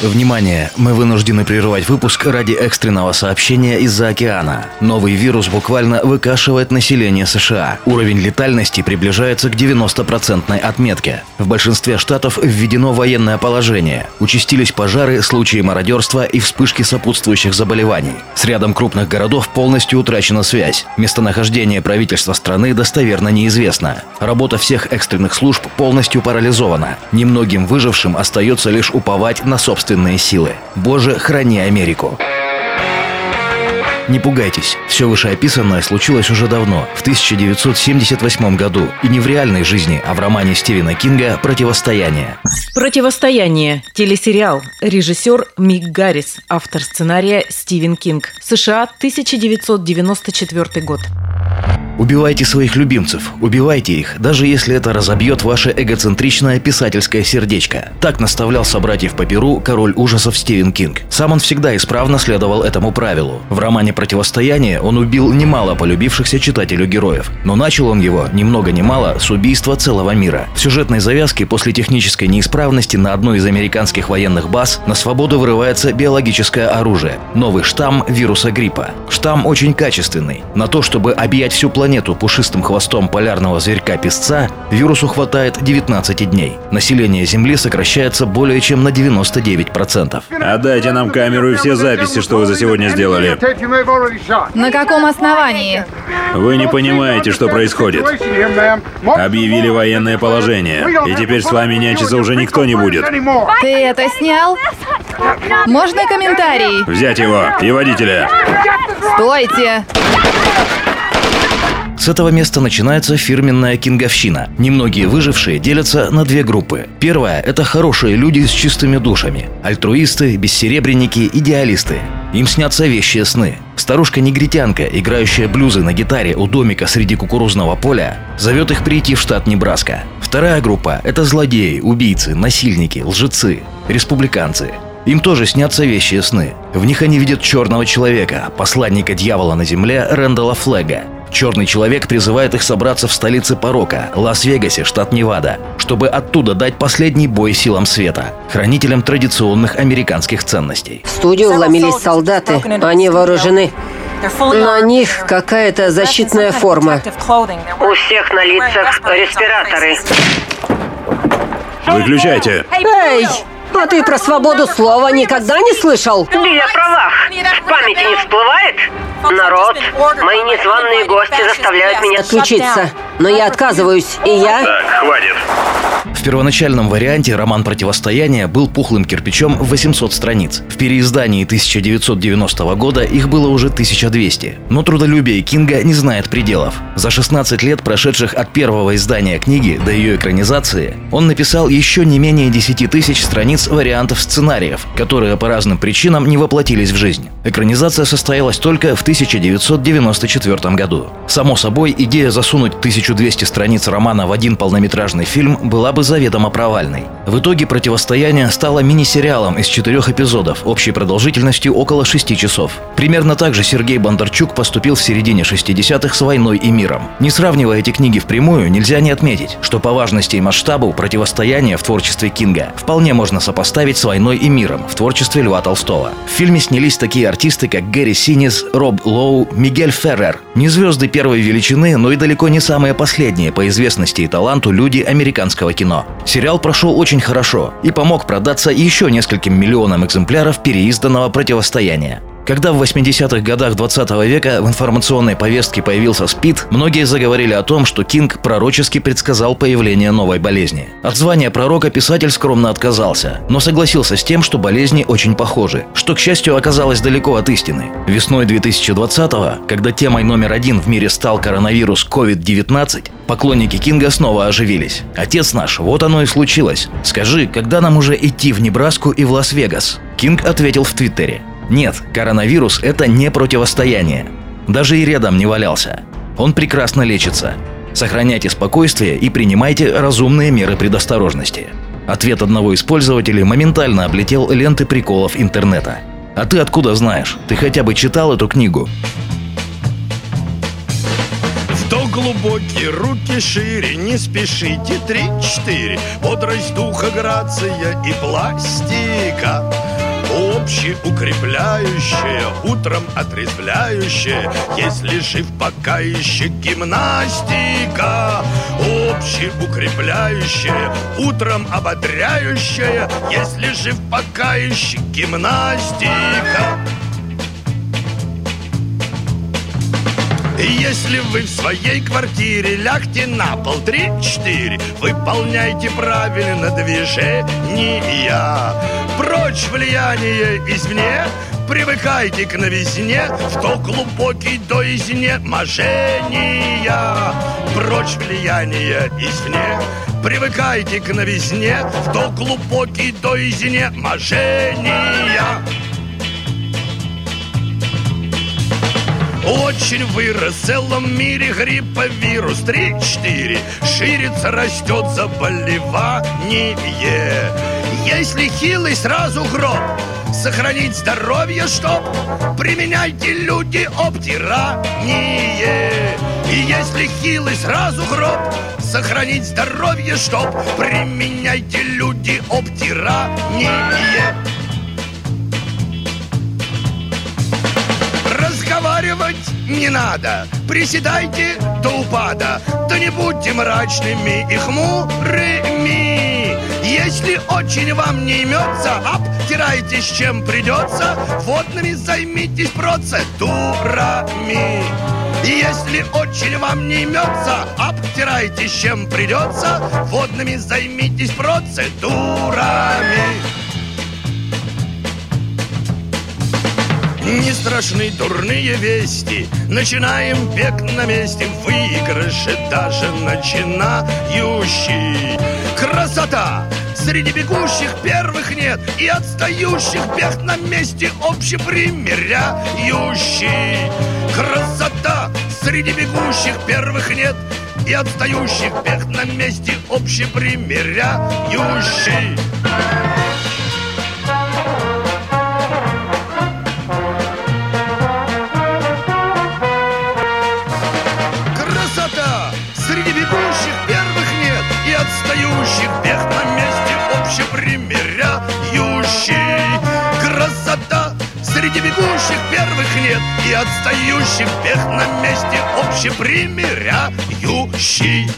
Внимание! Мы вынуждены прерывать выпуск ради экстренного сообщения из-за океана. Новый вирус буквально выкашивает население США. Уровень летальности приближается к 90% отметке. В большинстве штатов введено военное положение. Участились пожары, случаи мародерства и вспышки сопутствующих заболеваний. С рядом крупных городов полностью утрачена связь. Местонахождение правительства страны достоверно неизвестно. Работа всех экстренных служб полностью парализована. Немногим выжившим остается лишь уповать на собственные собственные силы. Боже, храни Америку. Не пугайтесь, все вышеописанное случилось уже давно, в 1978 году, и не в реальной жизни, а в романе Стивена Кинга «Противостояние». «Противостояние» – телесериал, режиссер Мик Гаррис, автор сценария Стивен Кинг, США, 1994 год. Убивайте своих любимцев, убивайте их, даже если это разобьет ваше эгоцентричное писательское сердечко. Так наставлял собратьев по Перу король ужасов Стивен Кинг. Сам он всегда исправно следовал этому правилу. В романе «Противостояние» он убил немало полюбившихся читателю героев, но начал он его, ни много ни мало, с убийства целого мира. В сюжетной завязке после технической неисправности на одной из американских военных баз на свободу вырывается биологическое оружие – новый штамм вируса гриппа. Штамм очень качественный. На то, чтобы объять всю планету планету пушистым хвостом полярного зверька-песца вирусу хватает 19 дней. Население Земли сокращается более чем на 99%. Отдайте нам камеру и все записи, что вы за сегодня сделали. На каком основании? Вы не понимаете, что происходит. Объявили военное положение, и теперь с вами нянчиться уже никто не будет. Ты это снял? Можно комментарий? Взять его и водителя. Стойте! С этого места начинается фирменная кинговщина. Немногие выжившие делятся на две группы. Первая – это хорошие люди с чистыми душами. Альтруисты, бессеребренники, идеалисты. Им снятся вещие сны. Старушка-негритянка, играющая блюзы на гитаре у домика среди кукурузного поля, зовет их прийти в штат Небраска. Вторая группа – это злодеи, убийцы, насильники, лжецы, республиканцы. Им тоже снятся вещие сны. В них они видят черного человека, посланника дьявола на земле Рэндала Флега, Черный человек призывает их собраться в столице порока, Лас-Вегасе, штат Невада, чтобы оттуда дать последний бой силам света, хранителям традиционных американских ценностей. В студию вломились солдаты, они вооружены. На них какая-то защитная форма. У всех на лицах респираторы. Выключайте. Эй! А ты про свободу слова никогда не слышал? Били о правах. В памяти не всплывает? Народ, мои незваные гости заставляют меня Отключиться. Но я отказываюсь, и я... Так, хватит. Первоначальном варианте роман «Противостояние» был пухлым кирпичом в 800 страниц. В переиздании 1990 года их было уже 1200. Но трудолюбие Кинга не знает пределов. За 16 лет, прошедших от первого издания книги до ее экранизации, он написал еще не менее 10 тысяч страниц вариантов сценариев, которые по разным причинам не воплотились в жизнь. Экранизация состоялась только в 1994 году. Само собой, идея засунуть 1200 страниц романа в один полнометражный фильм была бы заведомо провальной. В итоге «Противостояние» стало мини-сериалом из четырех эпизодов общей продолжительностью около шести часов. Примерно так же Сергей Бондарчук поступил в середине 60-х с «Войной и миром». Не сравнивая эти книги впрямую, нельзя не отметить, что по важности и масштабу «Противостояние» в творчестве Кинга вполне можно сопоставить с «Войной и миром» в творчестве Льва Толстого. В фильме снялись такие артисты, как Гэри Синис, Роб Лоу, Мигель Феррер. Не звезды первой величины, но и далеко не самые последние по известности и таланту люди американского кино. Сериал прошел очень хорошо и помог продаться еще нескольким миллионам экземпляров переизданного противостояния. Когда в 80-х годах 20 века в информационной повестке появился СПИД, многие заговорили о том, что Кинг пророчески предсказал появление новой болезни. От звания пророка писатель скромно отказался, но согласился с тем, что болезни очень похожи, что, к счастью, оказалось далеко от истины. Весной 2020-го, когда темой номер один в мире стал коронавирус COVID-19, поклонники Кинга снова оживились. «Отец наш, вот оно и случилось. Скажи, когда нам уже идти в Небраску и в Лас-Вегас?» Кинг ответил в Твиттере. Нет, коронавирус – это не противостояние. Даже и рядом не валялся. Он прекрасно лечится. Сохраняйте спокойствие и принимайте разумные меры предосторожности. Ответ одного из пользователей моментально облетел ленты приколов интернета. А ты откуда знаешь? Ты хотя бы читал эту книгу? Кто глубокие, руки шире, не спешите, три-четыре Бодрость духа, грация и пластика. Общеукрепляющая, утром отрезвляющая Если жив пока еще гимнастика. Общеукрепляющая, утром ободряющая Если жив пока еще гимнастика Если вы в своей квартире лягте на пол три-четыре Выполняйте правильно движения Прочь влияние извне Привыкайте к новизне В то глубокий до изнеможения Прочь влияние извне Привыкайте к новизне В то глубокий до изнеможения Очень вырос в целом мире грипповирус. 3-4 Ширится, растет заболевание. Если хилый, сразу гроб. Сохранить здоровье, чтоб Применяйте люди обтирание. И если хилый, сразу гроб. Сохранить здоровье, чтоб Применяйте люди обтирание разговаривать не надо. Приседайте до упада. Да не будьте мрачными и хмурыми. Если очень вам не имется Обтирайтесь чем придется. Водными займитесь процедурами. Если очень вам не имется, обтирайтесь чем придется, водными займитесь процедурами. Не страшны дурные вести. Начинаем бег на месте. Выигрыши даже начинающий Красота! Среди бегущих первых нет. И отстающих бег на месте Общепримиряющий. Красота! Среди бегущих первых нет. И отстающих бег на месте Общепримиряющий. Среди бегущих первых нет И отстающих бег на месте Общепримиряющий